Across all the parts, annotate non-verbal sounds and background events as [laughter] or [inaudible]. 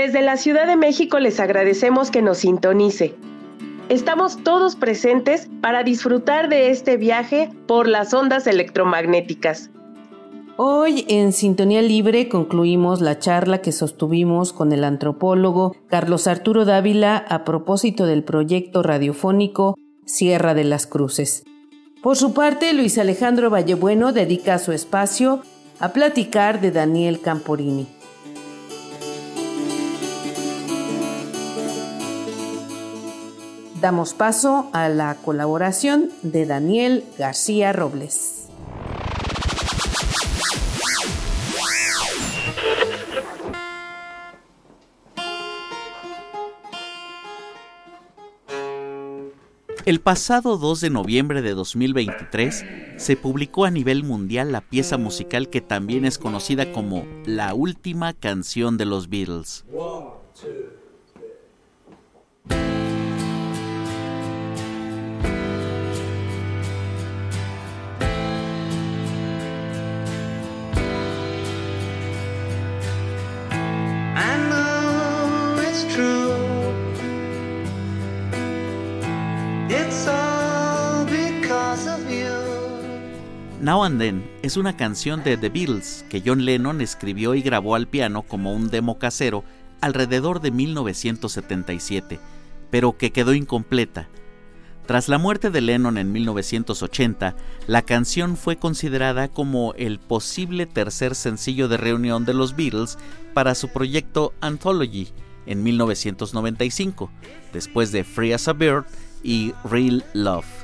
Desde la Ciudad de México les agradecemos que nos sintonice. Estamos todos presentes para disfrutar de este viaje por las ondas electromagnéticas. Hoy en Sintonía Libre concluimos la charla que sostuvimos con el antropólogo Carlos Arturo Dávila a propósito del proyecto radiofónico Sierra de las Cruces. Por su parte, Luis Alejandro Vallebueno dedica su espacio a platicar de Daniel Camporini. Damos paso a la colaboración de Daniel García Robles. El pasado 2 de noviembre de 2023 se publicó a nivel mundial la pieza musical que también es conocida como la última canción de los Beatles. Now and Then es una canción de The Beatles que John Lennon escribió y grabó al piano como un demo casero alrededor de 1977, pero que quedó incompleta. Tras la muerte de Lennon en 1980, la canción fue considerada como el posible tercer sencillo de reunión de los Beatles para su proyecto Anthology en 1995, después de Free as a Bird y Real Love.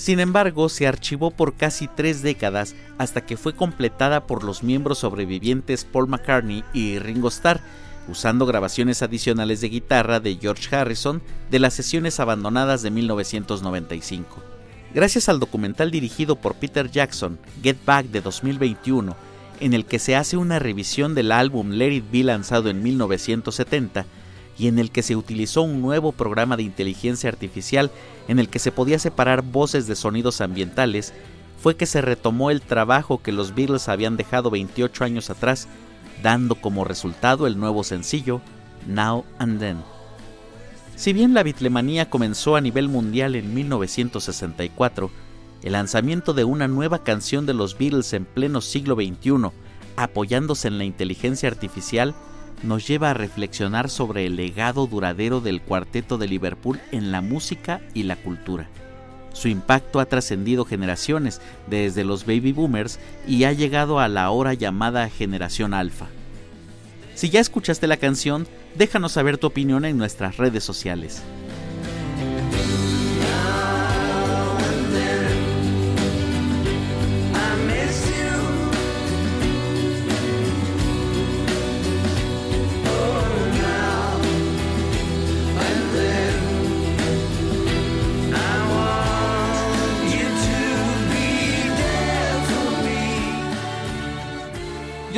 Sin embargo, se archivó por casi tres décadas hasta que fue completada por los miembros sobrevivientes Paul McCartney y Ringo Starr, usando grabaciones adicionales de guitarra de George Harrison de las sesiones abandonadas de 1995. Gracias al documental dirigido por Peter Jackson, Get Back de 2021, en el que se hace una revisión del álbum Let It Be lanzado en 1970, y en el que se utilizó un nuevo programa de inteligencia artificial en el que se podía separar voces de sonidos ambientales, fue que se retomó el trabajo que los Beatles habían dejado 28 años atrás, dando como resultado el nuevo sencillo Now and Then. Si bien la bitlemanía comenzó a nivel mundial en 1964, el lanzamiento de una nueva canción de los Beatles en pleno siglo XXI, apoyándose en la inteligencia artificial, nos lleva a reflexionar sobre el legado duradero del cuarteto de Liverpool en la música y la cultura. Su impacto ha trascendido generaciones, desde los baby boomers, y ha llegado a la ahora llamada generación alfa. Si ya escuchaste la canción, déjanos saber tu opinión en nuestras redes sociales.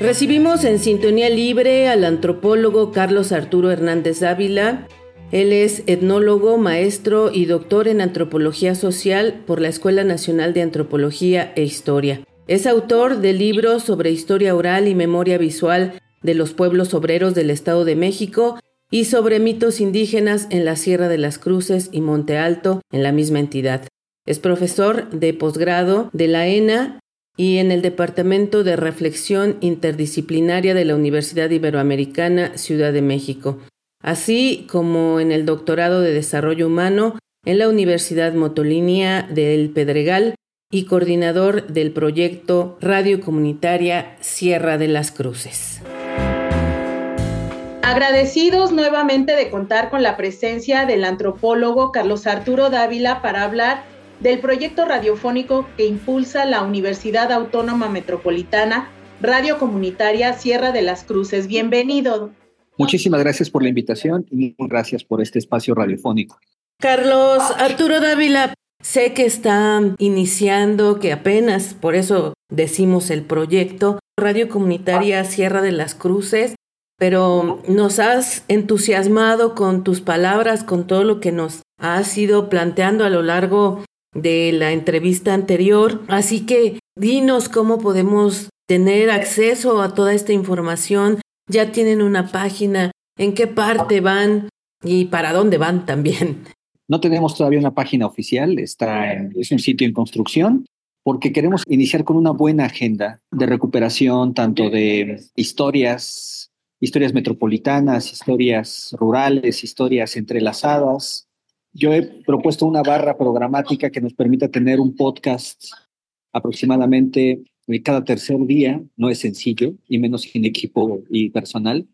Recibimos en sintonía libre al antropólogo Carlos Arturo Hernández Ávila. Él es etnólogo, maestro y doctor en antropología social por la Escuela Nacional de Antropología e Historia. Es autor de libros sobre historia oral y memoria visual de los pueblos obreros del Estado de México y sobre mitos indígenas en la Sierra de las Cruces y Monte Alto en la misma entidad. Es profesor de posgrado de la ENA y en el Departamento de Reflexión Interdisciplinaria de la Universidad Iberoamericana Ciudad de México, así como en el Doctorado de Desarrollo Humano en la Universidad Motolinia del Pedregal y coordinador del proyecto Radio Comunitaria Sierra de las Cruces. Agradecidos nuevamente de contar con la presencia del antropólogo Carlos Arturo Dávila para hablar del proyecto radiofónico que impulsa la Universidad Autónoma Metropolitana Radio Comunitaria Sierra de las Cruces. Bienvenido. Muchísimas gracias por la invitación y gracias por este espacio radiofónico. Carlos Arturo Dávila, sé que está iniciando, que apenas, por eso decimos el proyecto Radio Comunitaria Sierra de las Cruces, pero nos has entusiasmado con tus palabras, con todo lo que nos has ido planteando a lo largo de la entrevista anterior. Así que dinos cómo podemos tener acceso a toda esta información. Ya tienen una página, en qué parte van y para dónde van también. No tenemos todavía una página oficial, está es un sitio en construcción porque queremos iniciar con una buena agenda de recuperación tanto de historias, historias metropolitanas, historias rurales, historias entrelazadas. Yo he propuesto una barra programática que nos permita tener un podcast aproximadamente cada tercer día. No es sencillo, y menos sin equipo y personal,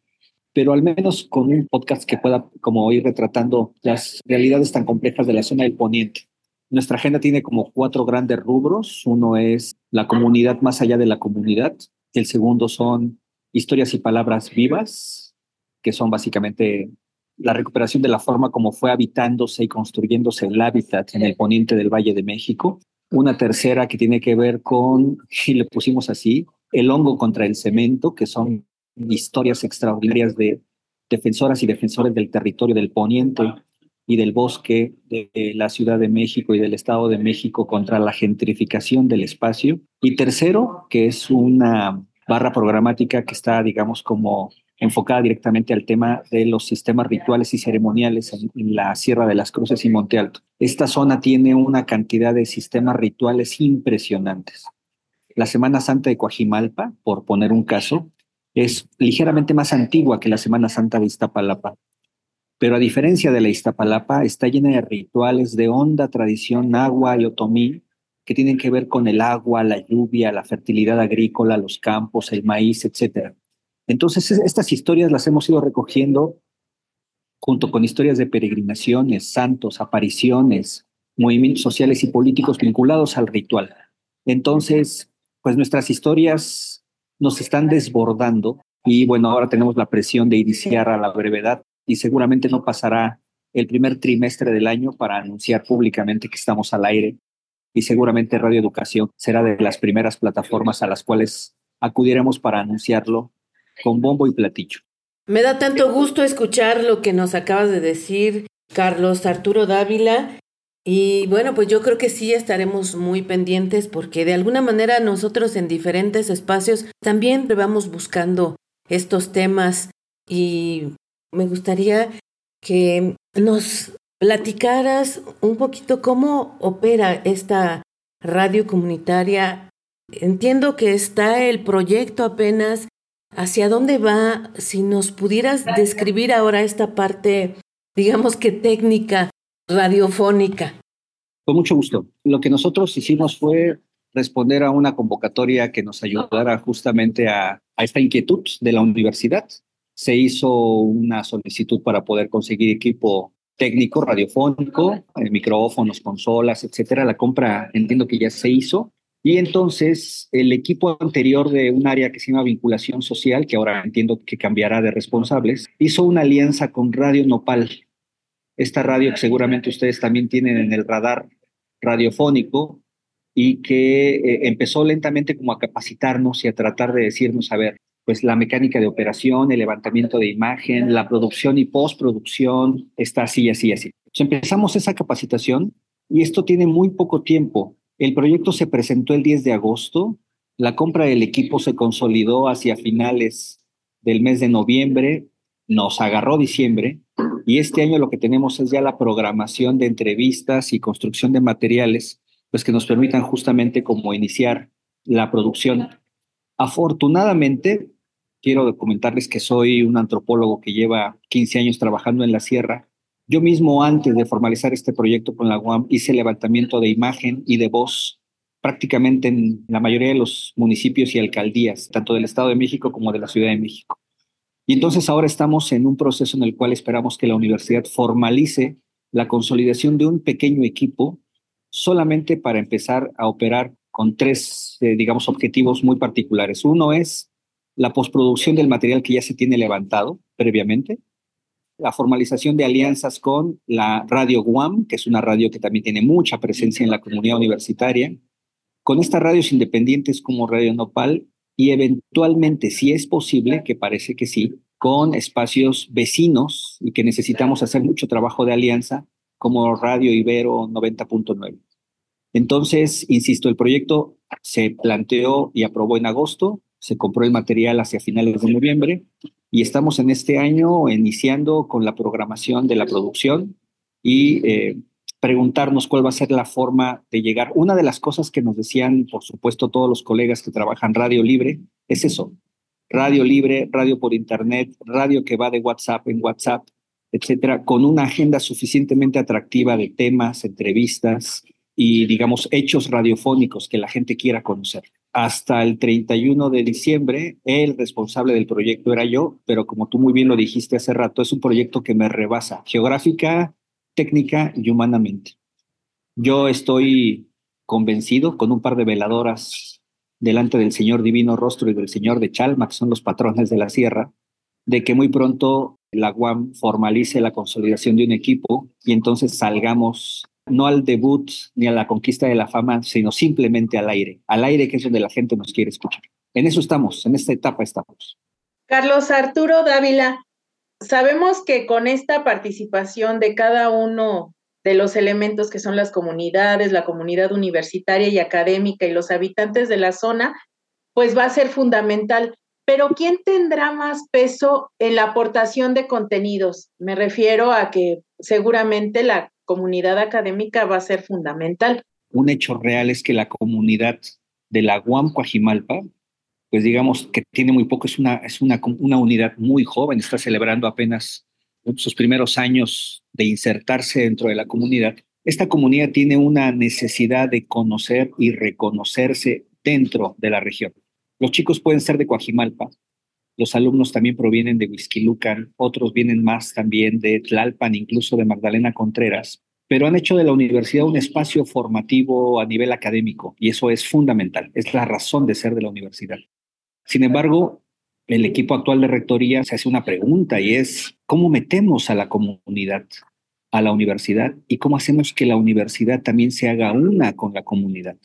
pero al menos con un podcast que pueda como ir retratando las realidades tan complejas de la zona del poniente. Nuestra agenda tiene como cuatro grandes rubros. Uno es la comunidad más allá de la comunidad. El segundo son historias y palabras vivas, que son básicamente la recuperación de la forma como fue habitándose y construyéndose el hábitat en el poniente del Valle de México. Una tercera que tiene que ver con, y le pusimos así, el hongo contra el cemento, que son historias extraordinarias de defensoras y defensores del territorio del poniente y del bosque de la Ciudad de México y del Estado de México contra la gentrificación del espacio. Y tercero, que es una barra programática que está, digamos, como enfocada directamente al tema de los sistemas rituales y ceremoniales en, en, la Sierra de las Cruces y Monte Alto. Esta zona tiene una cantidad de sistemas rituales impresionantes. La Semana Santa de Coajimalpa, por poner un caso, es ligeramente más antigua que la Semana Santa de Iztapalapa. Pero a diferencia de la Iztapalapa, está llena de rituales de honda tradición agua y otomí que tienen que ver con el agua, la lluvia, la fertilidad agrícola, los campos, el maíz, etc. Entonces, estas historias las hemos ido recogiendo junto con historias de peregrinaciones, santos, apariciones, movimientos sociales y políticos vinculados al ritual. Entonces, pues nuestras historias nos están desbordando y bueno, ahora tenemos la presión de iniciar a la brevedad y seguramente no pasará el primer trimestre del año para anunciar públicamente que estamos al aire y seguramente Radio Educación será de las primeras plataformas a las cuales acudiremos para anunciarlo con bombo y platillo. Me da tanto gusto escuchar lo que nos acabas de decir, Carlos Arturo Dávila, y bueno, pues yo creo que sí estaremos muy pendientes porque de alguna manera nosotros en diferentes espacios también vamos buscando estos temas y me gustaría que nos platicaras un poquito cómo opera esta radio comunitaria. Entiendo que está el proyecto apenas. ¿Hacia dónde va? Si nos pudieras describir ahora esta parte, digamos que técnica radiofónica. Con mucho gusto. Lo que nosotros hicimos fue responder a una convocatoria que nos ayudara justamente a, esta inquietud de la universidad. Se hizo una solicitud para poder conseguir equipo técnico, radiofónico, eh, micrófonos, consolas, etcétera. La compra entiendo que ya se hizo. Y entonces el equipo anterior de un área que se llama vinculación social, que ahora entiendo que cambiará de responsables, hizo una alianza con Radio Nopal, esta radio que seguramente ustedes también tienen en el radar radiofónico y que eh, empezó lentamente como a capacitarnos y a tratar de decirnos, a ver, pues la mecánica de operación, el levantamiento de imagen, la producción y postproducción está así, así, así. Empezamos esa capacitación y esto tiene muy poco tiempo. El proyecto se presentó el 10 de agosto, la compra del equipo se consolidó hacia finales del mes de noviembre, nos agarró diciembre y este año lo que tenemos es ya la programación de entrevistas y construcción de materiales, pues que nos permitan justamente como iniciar la producción. Afortunadamente, quiero comentarles que soy un antropólogo que lleva 15 años trabajando en la sierra. Yo mismo, antes de formalizar este proyecto con la UAM, hice levantamiento de imagen y de voz prácticamente en la mayoría de los municipios y alcaldías, tanto del Estado de México como de la Ciudad de México. Y entonces ahora estamos en un proceso en el cual esperamos que la universidad formalice la consolidación de un pequeño equipo solamente para empezar a operar con tres, eh, digamos, objetivos muy particulares. Uno es la postproducción del material que ya se tiene levantado previamente, la formalización de alianzas con la radio Guam, que es una radio que también tiene mucha presencia en la comunidad universitaria, con estas radios independientes como Radio Nopal y eventualmente, si es posible, que parece que sí, con espacios vecinos y que necesitamos hacer mucho trabajo de alianza como Radio Ibero 90.9. Entonces, insisto, el proyecto se planteó y aprobó en agosto, se compró el material hacia finales de noviembre y estamos en este año iniciando con la programación de la producción y eh, preguntarnos cuál va a ser la forma de llegar. Una de las cosas que nos decían, por supuesto, todos los colegas que trabajan radio libre, es eso, radio libre, radio por internet, radio que va de WhatsApp en WhatsApp, etcétera, con una agenda suficientemente atractiva de temas, entrevistas y, digamos, hechos radiofónicos que la gente quiera conocer. Hasta el 31 de diciembre, el responsable del proyecto era yo, pero como tú muy bien lo dijiste hace rato, es un proyecto que me rebasa geográfica, técnica y humanamente. Yo estoy convencido con un par de veladoras delante del Señor Divino Rostro y del Señor de Chalma, que son los patrones de la sierra, de que muy pronto la UAM formalice la consolidación de un equipo y entonces salgamos no al debut ni a la conquista de la fama, sino simplemente al aire, al aire que es donde la gente nos quiere escuchar. En eso estamos, en esta etapa estamos. Carlos Arturo Dávila, Sabemos que con esta participación de cada uno de los elementos que son las comunidades, la comunidad universitaria y académica y los habitantes de la zona, pues va a ser fundamental. Pero ¿quién tendrá más peso en la aportación de contenidos? Me refiero a que seguramente la comunidad académica va a ser fundamental. Un hecho real es que la comunidad de la UAM pues digamos que tiene muy poco, es una, es una, una unidad muy joven, está celebrando apenas sus primeros años de insertarse dentro de la comunidad. Esta comunidad tiene una necesidad de conocer y reconocerse dentro de la región. Los chicos pueden ser de Coajimalpa, los alumnos también provienen de Huizquilucan, otros vienen más también de Tlalpan, incluso de Magdalena Contreras, pero han hecho de la universidad un espacio formativo a nivel académico y eso es fundamental, es la razón de ser de la universidad. Sin embargo, el equipo actual de rectoría se hace una pregunta y es, ¿cómo metemos a la comunidad a la universidad y cómo hacemos que la universidad también se haga una con la comunidad?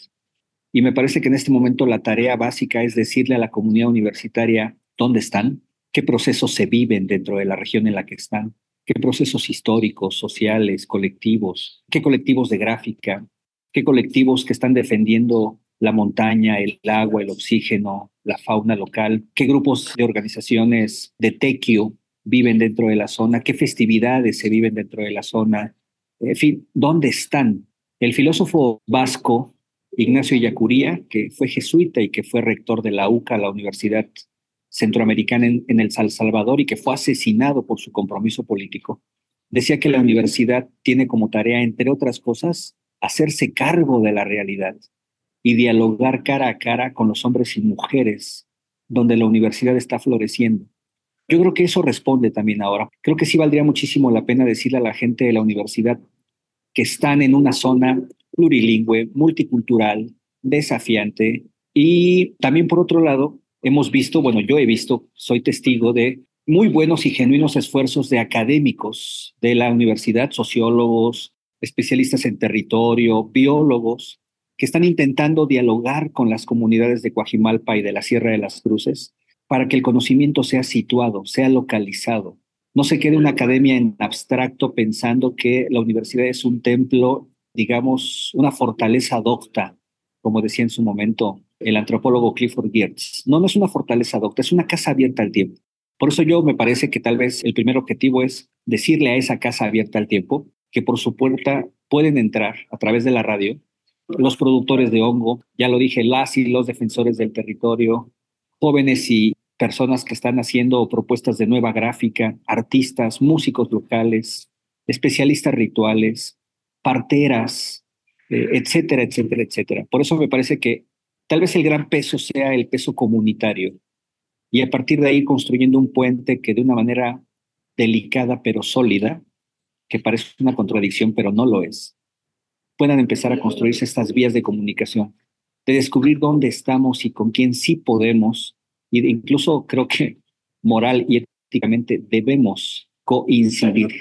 Y me parece que en este momento la tarea básica es decirle a la comunidad universitaria dónde están, qué procesos se viven dentro de la región en la que están, qué procesos históricos, sociales, colectivos, qué colectivos de gráfica, qué colectivos que están defendiendo la montaña, el agua, el oxígeno, la fauna local, qué grupos de organizaciones de tequio viven dentro de la zona, qué festividades se viven dentro de la zona, en fin, ¿dónde están? El filósofo vasco Ignacio Yacuría, que fue jesuita y que fue rector de la UCA, la Universidad Centroamericana en, en, El Salvador, y que fue asesinado por su compromiso político, decía que la universidad tiene como tarea, entre otras cosas, hacerse cargo de la realidad, y dialogar cara a cara con los hombres y mujeres donde la universidad está floreciendo. Yo creo que eso responde también ahora. Creo que sí valdría muchísimo la pena decirle a la gente de la universidad que están en una zona plurilingüe, multicultural, desafiante y también por otro lado hemos visto, bueno, yo he visto, soy testigo de muy buenos y genuinos esfuerzos de académicos de la universidad, sociólogos, especialistas en territorio, biólogos, que están intentando dialogar con las comunidades de Coajimalpa y de la Sierra de las Cruces para que el conocimiento sea situado, sea localizado. No se quede una academia en abstracto pensando que la universidad es un templo, digamos, una fortaleza docta, como decía en su momento el antropólogo Clifford Geertz. No, no es una fortaleza docta, es una casa abierta al tiempo. Por eso yo me parece que tal vez el primer objetivo es decirle a esa casa abierta al tiempo que por su puerta pueden entrar a través de la radio los productores de hongo, ya lo dije, las y los defensores del territorio, jóvenes y personas que están haciendo propuestas de nueva gráfica, artistas, músicos locales, especialistas rituales, parteras, eh, etcétera, etcétera, etcétera. Por eso me parece que tal vez el gran peso sea el peso comunitario y a partir de ahí construyendo un puente que de una manera delicada pero sólida, que parece una contradicción pero no lo es, puedan empezar a construirse estas vías de comunicación, de descubrir dónde estamos y con quién sí podemos, y incluso creo que moral y éticamente debemos coincidir,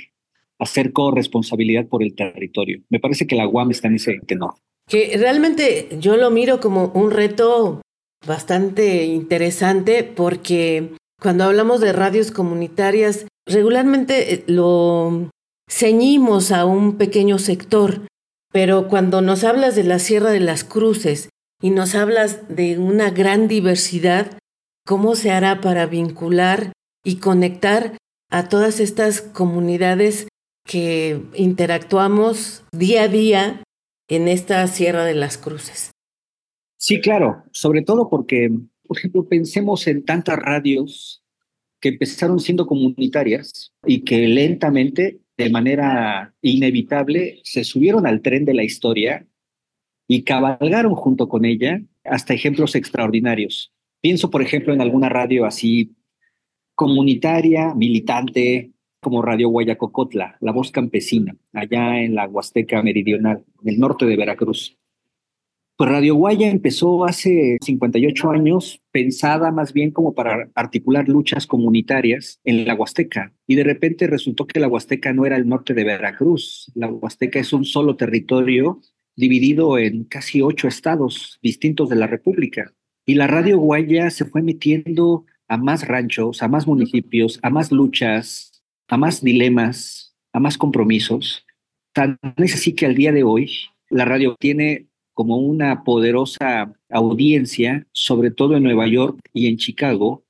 hacer corresponsabilidad por el territorio. Me parece que la UAM está en ese tenor. Que realmente yo lo miro como un reto bastante interesante porque cuando hablamos de radios comunitarias, regularmente eh, lo ceñimos a un pequeño sector, pero cuando nos hablas de la Sierra de las Cruces y nos hablas de una gran diversidad, ¿cómo se hará para vincular y conectar a todas estas comunidades que interactuamos día a día en esta Sierra de las Cruces? Sí, claro, sobre todo porque, por ejemplo, pensemos en tantas radios que empezaron siendo comunitarias y que lentamente de manera inevitable se subieron al tren de la historia y cabalgaron junto con ella hasta ejemplos extraordinarios. Pienso, por ejemplo, en alguna radio así comunitaria, militante, como Radio Guayacocotla, La Voz Campesina, allá en la Huasteca Meridional, en el norte de Veracruz. Pues Radio Guaya empezó hace 58 años, pensada más bien como para articular luchas comunitarias en la Huasteca. Y de repente resultó que la Huasteca no era el norte de Veracruz. La Huasteca es un solo territorio dividido en casi ocho estados distintos de la República. Y la Radio Guaya se fue metiendo a más ranchos, a más municipios, a más luchas, a más dilemas, a más compromisos. Tan es así que al día de hoy la radio tiene como una poderosa audiencia, sobre todo en Nueva York y en Chicago,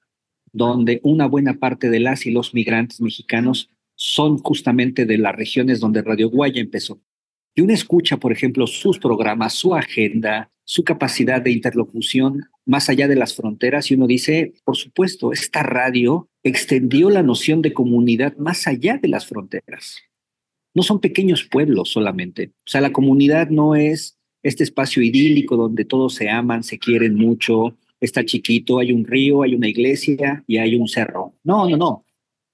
donde una buena parte de las y los migrantes mexicanos son justamente de las regiones donde Radio Guaya empezó. Y uno escucha, por ejemplo, sus programas, su agenda, su capacidad de interlocución más allá de las fronteras y uno dice, por supuesto, esta radio extendió la noción de comunidad más allá de las fronteras. No son pequeños pueblos solamente. O sea, la comunidad no es este espacio idílico donde todos se aman, se quieren mucho, está chiquito, hay un río, hay una iglesia y hay un cerro. No, no, no.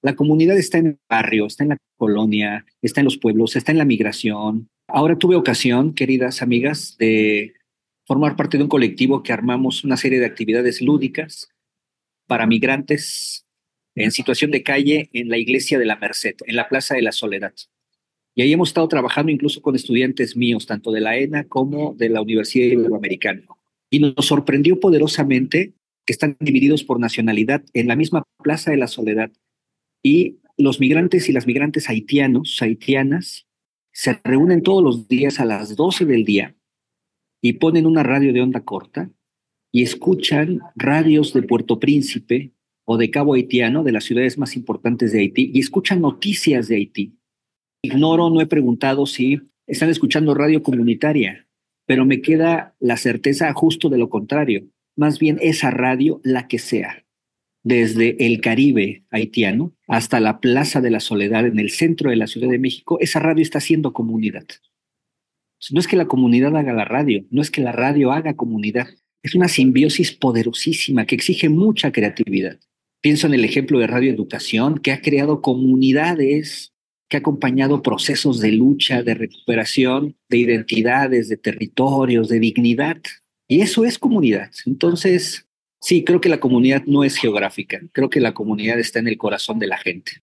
La comunidad está en el barrio, está en la colonia, está en los pueblos, está en la migración. Ahora tuve ocasión, queridas amigas, de formar parte de un colectivo que armamos una serie de actividades lúdicas para migrantes en situación de calle en la iglesia de la Merced, en la Plaza de la Soledad. Y ahí hemos estado trabajando incluso con estudiantes míos, tanto de la ENA como de la Universidad Iberoamericana. Y nos sorprendió poderosamente que están divididos por nacionalidad en la misma Plaza de la Soledad. Y los migrantes y las migrantes haitianos, haitianas, se reúnen todos los días a las 12 del día y ponen una radio de onda corta y escuchan radios de Puerto Príncipe o de Cabo Haitiano, de las ciudades más importantes de Haití, y escuchan noticias de Haití Ignoro, no he preguntado si están escuchando radio comunitaria, pero me queda la certeza justo de lo contrario. Más bien esa radio, la que sea, desde el Caribe haitiano hasta la Plaza de la Soledad en el centro de la Ciudad de México, esa radio está haciendo comunidad. No es que la comunidad haga la radio, no es que la radio haga comunidad, es una simbiosis poderosísima que exige mucha creatividad. Pienso en el ejemplo de Radio Educación, que ha creado comunidades que ha acompañado procesos de lucha, de recuperación de identidades, de territorios, de dignidad. Y eso es comunidad. Entonces, sí, creo que la comunidad no es geográfica, creo que la comunidad está en el corazón de la gente.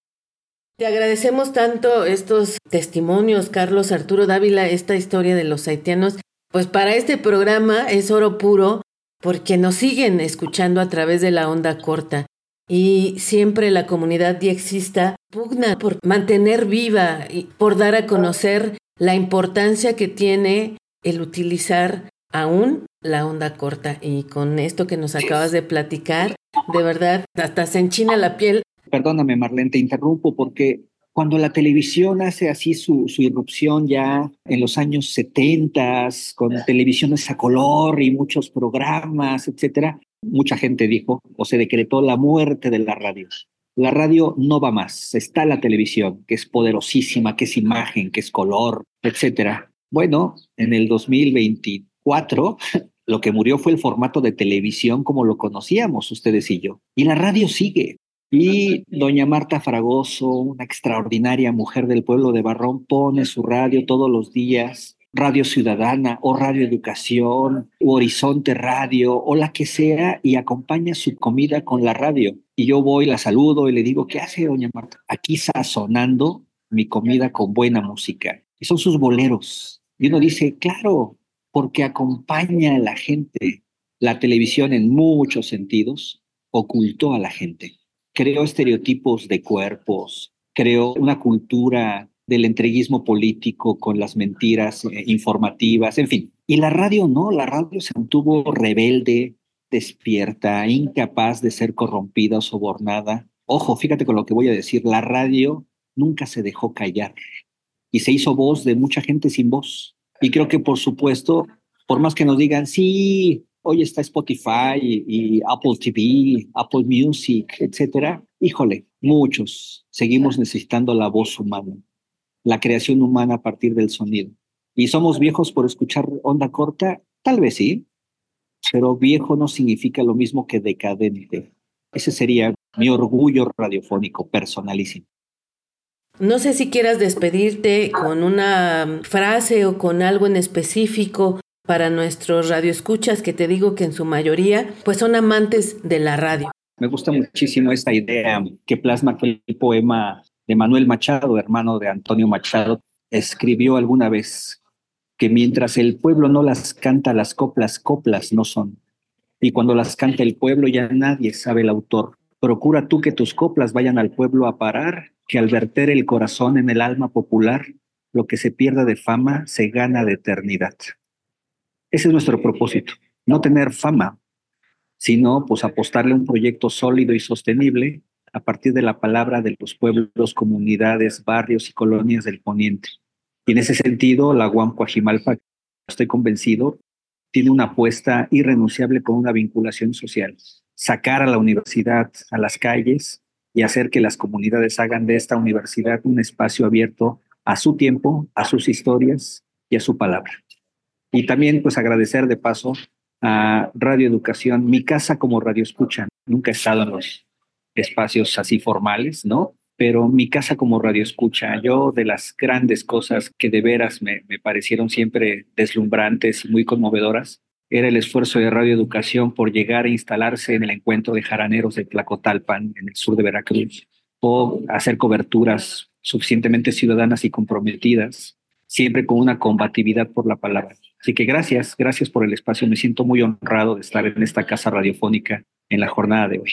Te agradecemos tanto estos testimonios, Carlos Arturo Dávila, esta historia de los haitianos. Pues para este programa es oro puro porque nos siguen escuchando a través de la onda corta y siempre la comunidad diexista pugna por mantener viva y por dar a conocer la importancia que tiene el utilizar aún la onda corta. Y con esto que nos acabas de platicar, de verdad, hasta se enchina la piel perdóname Marlene, te interrumpo porque cuando la televisión hace así su, su irrupción ya en los años 70, con televisiones a color y muchos programas, etcétera, mucha gente dijo o se decretó la muerte de la radio. La radio no va más, está la televisión, que es poderosísima, que es imagen, que es color, etcétera. Bueno, en el 2024 [laughs] lo que murió fue el formato de televisión como lo conocíamos ustedes y yo. Y la radio sigue. Y doña Marta Fragoso, una extraordinaria mujer del pueblo de Barrón, pone su radio todos los días, Radio Ciudadana o Radio Educación o Horizonte Radio o la que sea y acompaña su comida con la radio. Y yo voy, la saludo y le digo, ¿qué hace doña Marta? Aquí sazonando mi comida con buena música. Y son sus boleros. Y uno dice, claro, porque acompaña a la gente. La televisión en muchos sentidos ocultó a la gente creó estereotipos de cuerpos, creó una cultura del entreguismo político con las mentiras eh, informativas, en fin. Y la radio no, la radio se mantuvo rebelde, despierta, incapaz de ser corrompida o sobornada. Ojo, fíjate con lo que voy a decir, la radio nunca se dejó callar y se hizo voz de mucha gente sin voz. Y creo que, por supuesto, por más que nos digan, sí, Hoy está Spotify y, Apple TV, Apple Music, etcétera. Híjole, muchos seguimos necesitando la voz humana, la creación humana a partir del sonido. ¿Y somos viejos por escuchar onda corta? Tal vez sí, pero viejo no significa lo mismo que decadente. Ese sería mi orgullo radiofónico personalísimo. No sé si quieras despedirte con una frase o con algo en específico para nuestros radioescuchas, que te digo que en su mayoría pues son amantes de la radio. Me gusta muchísimo esta idea que plasma el poema de Manuel Machado, hermano de Antonio Machado, escribió alguna vez que mientras el pueblo no las canta, las coplas, coplas no son. Y cuando las canta el pueblo ya nadie sabe el autor. Procura tú que tus coplas vayan al pueblo a parar, que al verter el corazón en el alma popular, lo que se pierda de fama se gana de eternidad. Ese es nuestro propósito, no tener fama, sino pues apostarle a un proyecto sólido y sostenible a partir de la palabra de los pueblos, comunidades, barrios y colonias del poniente. Y en ese sentido, la UAM Coajimalpa, estoy convencido, tiene una apuesta irrenunciable con una vinculación social. Sacar a la universidad a las calles y hacer que las comunidades hagan de esta universidad un espacio abierto a su tiempo, a sus historias y a su palabra. Y también pues agradecer de paso a Radio Educación, mi casa como radio escucha. Nunca he estado en los espacios así formales, ¿no? Pero mi casa como radio escucha, yo de las grandes cosas que de veras me, me parecieron siempre deslumbrantes y muy conmovedoras, era el esfuerzo de Radio Educación por llegar a instalarse en el encuentro de jaraneros de Tlacotalpan, en el sur de Veracruz, o hacer coberturas suficientemente ciudadanas y comprometidas, siempre con una combatividad por la palabra. Así que gracias, gracias por el espacio. Me siento muy honrado de estar en esta casa radiofónica en la jornada de hoy.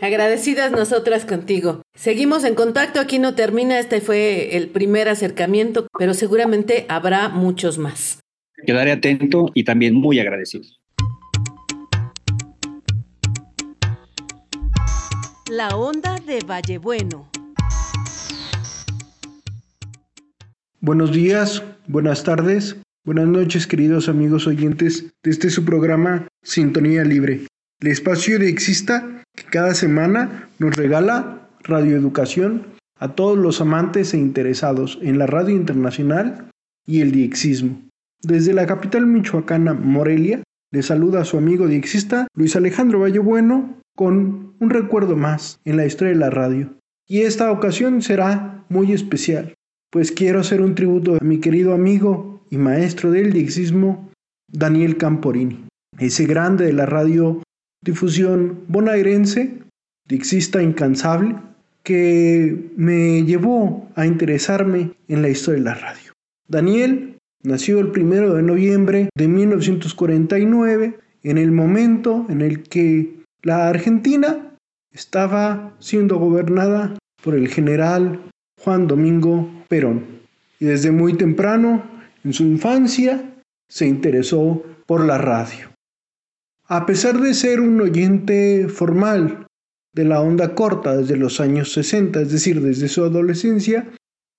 Agradecidas nosotras contigo. Seguimos en contacto, aquí no termina, este fue el primer acercamiento, pero seguramente habrá muchos más. Quedaré atento y también muy agradecido. La onda de Vallebueno. Buenos días, buenas tardes, Buenas noches, queridos amigos oyentes de este su programa Sintonía Libre, el espacio de Exista que cada semana nos regala radioeducación a todos los amantes e interesados en la radio internacional y el diexismo. Desde la capital michoacana, Morelia, le saluda a su amigo diexista Luis Alejandro Vallebueno con un recuerdo más en la historia de la radio. Y esta ocasión será muy especial, pues quiero hacer un tributo a mi querido amigo y maestro del diexismo, Daniel Camporini, ese grande de la radiodifusión bonaerense, dixista incansable, que me llevó a interesarme en la historia de la radio. Daniel nació el primero de noviembre de 1949, en el momento en el que la Argentina estaba siendo gobernada por el general Juan Domingo Perón. Y desde muy temprano en su infancia se interesó por la radio. A pesar de ser un oyente formal de la onda corta desde los años 60, es decir, desde su adolescencia,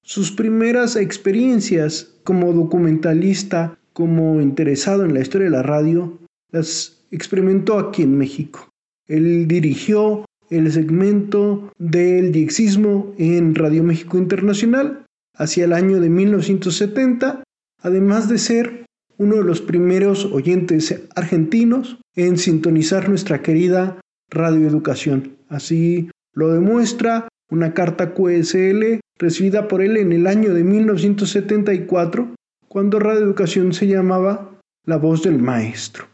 sus primeras experiencias como documentalista, como interesado en la historia de la radio, las experimentó aquí en México. Él dirigió el segmento del diexismo en Radio México Internacional hacia el año de 1970, además de ser uno de los primeros oyentes argentinos en sintonizar nuestra querida radioeducación. Así lo demuestra una carta QSL recibida por él en el año de 1974, cuando radioeducación se llamaba La voz del maestro.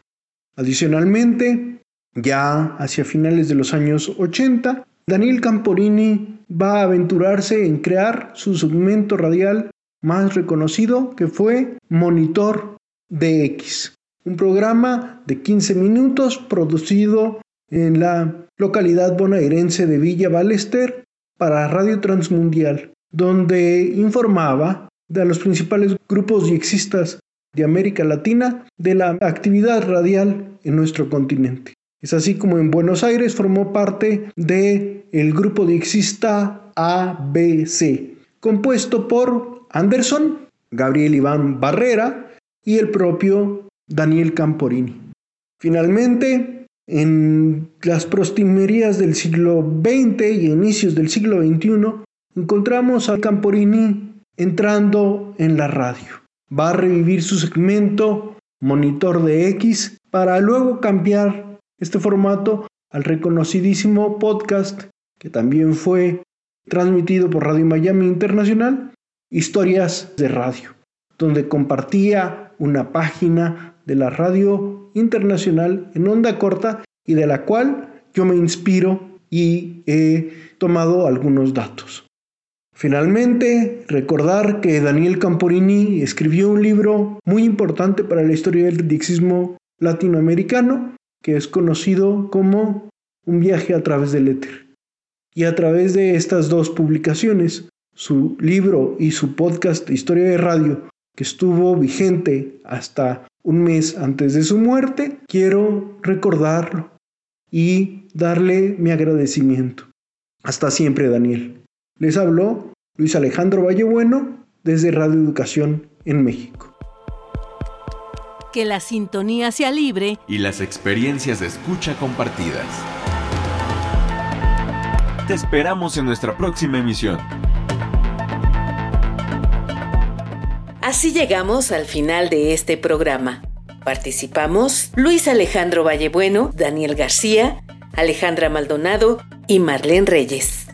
Adicionalmente, ya hacia finales de los años 80, Daniel Camporini va a aventurarse en crear su segmento radial más reconocido que fue Monitor DX, un programa de 15 minutos producido en la localidad bonaerense de Villa Ballester para Radio Transmundial, donde informaba de los principales grupos diexistas de América Latina de la actividad radial en nuestro continente. Es así como en Buenos Aires formó parte de el grupo diexista ABC, compuesto por Anderson, Gabriel Iván Barrera y el propio Daniel Camporini. Finalmente, en las prostimerías del siglo XX y inicios del siglo XXI, encontramos a Camporini entrando en la radio. Va a revivir su segmento Monitor de X para luego cambiar este formato al reconocidísimo podcast que también fue transmitido por Radio Miami Internacional, Historias de Radio, donde compartía una página de la radio internacional en onda corta y de la cual yo me inspiro y he tomado algunos datos. Finalmente, recordar que Daniel Camporini escribió un libro muy importante para la historia del dixismo latinoamericano, que es conocido como Un viaje a través del éter. Y a través de estas dos publicaciones, su libro y su podcast Historia de Radio, que estuvo vigente hasta un mes antes de su muerte, quiero recordarlo y darle mi agradecimiento. Hasta siempre, Daniel. Les habló Luis Alejandro Vallebueno desde Radio Educación en México. Que la sintonía sea libre y las experiencias de escucha compartidas. Te esperamos en nuestra próxima emisión. Así llegamos al final de este programa. Participamos Luis Alejandro Vallebueno, Daniel García, Alejandra Maldonado y Marlene Reyes.